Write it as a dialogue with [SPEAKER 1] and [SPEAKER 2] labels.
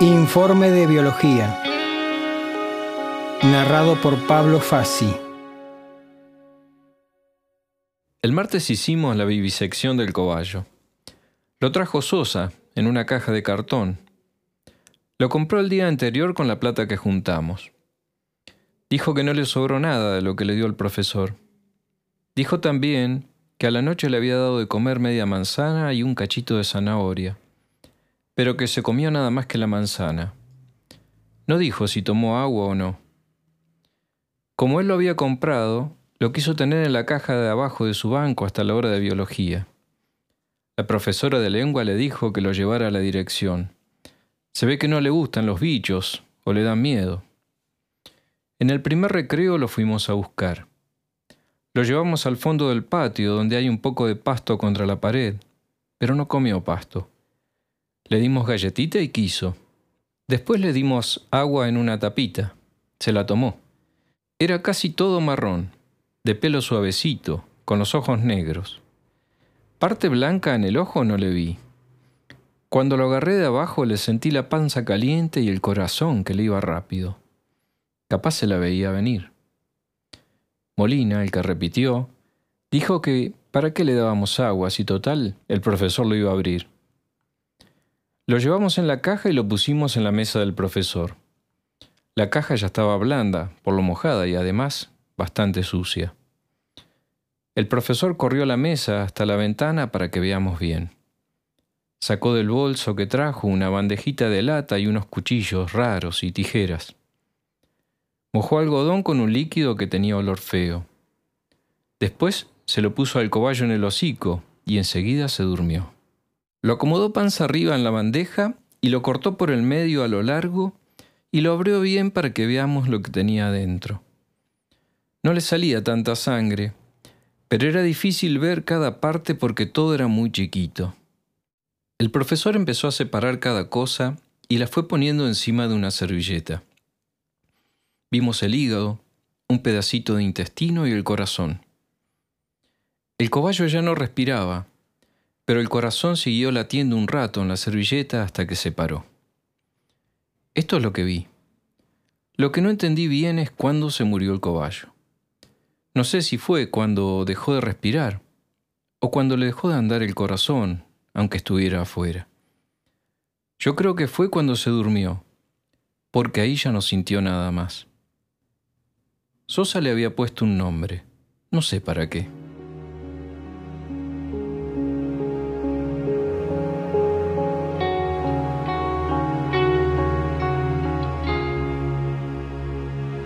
[SPEAKER 1] Informe de Biología. Narrado por Pablo Fassi.
[SPEAKER 2] El martes hicimos la vivisección del cobayo. Lo trajo Sosa en una caja de cartón. Lo compró el día anterior con la plata que juntamos. Dijo que no le sobró nada de lo que le dio el profesor. Dijo también que a la noche le había dado de comer media manzana y un cachito de zanahoria pero que se comió nada más que la manzana. No dijo si tomó agua o no. Como él lo había comprado, lo quiso tener en la caja de abajo de su banco hasta la hora de biología. La profesora de lengua le dijo que lo llevara a la dirección. Se ve que no le gustan los bichos o le dan miedo. En el primer recreo lo fuimos a buscar. Lo llevamos al fondo del patio donde hay un poco de pasto contra la pared, pero no comió pasto. Le dimos galletita y quiso. Después le dimos agua en una tapita. Se la tomó. Era casi todo marrón, de pelo suavecito, con los ojos negros. Parte blanca en el ojo no le vi. Cuando lo agarré de abajo le sentí la panza caliente y el corazón que le iba rápido. Capaz se la veía venir. Molina, el que repitió, dijo que ¿para qué le dábamos agua si total el profesor lo iba a abrir? Lo llevamos en la caja y lo pusimos en la mesa del profesor. La caja ya estaba blanda, por lo mojada y además bastante sucia. El profesor corrió a la mesa hasta la ventana para que veamos bien. Sacó del bolso que trajo una bandejita de lata y unos cuchillos raros y tijeras. Mojó algodón con un líquido que tenía olor feo. Después se lo puso al cobayo en el hocico y enseguida se durmió. Lo acomodó panza arriba en la bandeja y lo cortó por el medio a lo largo y lo abrió bien para que veamos lo que tenía adentro. No le salía tanta sangre, pero era difícil ver cada parte porque todo era muy chiquito. El profesor empezó a separar cada cosa y la fue poniendo encima de una servilleta. Vimos el hígado, un pedacito de intestino y el corazón. El cobayo ya no respiraba, pero el corazón siguió latiendo un rato en la servilleta hasta que se paró. Esto es lo que vi. Lo que no entendí bien es cuándo se murió el cobayo. No sé si fue cuando dejó de respirar o cuando le dejó de andar el corazón, aunque estuviera afuera. Yo creo que fue cuando se durmió, porque ahí ya no sintió nada más. Sosa le había puesto un nombre, no sé para qué.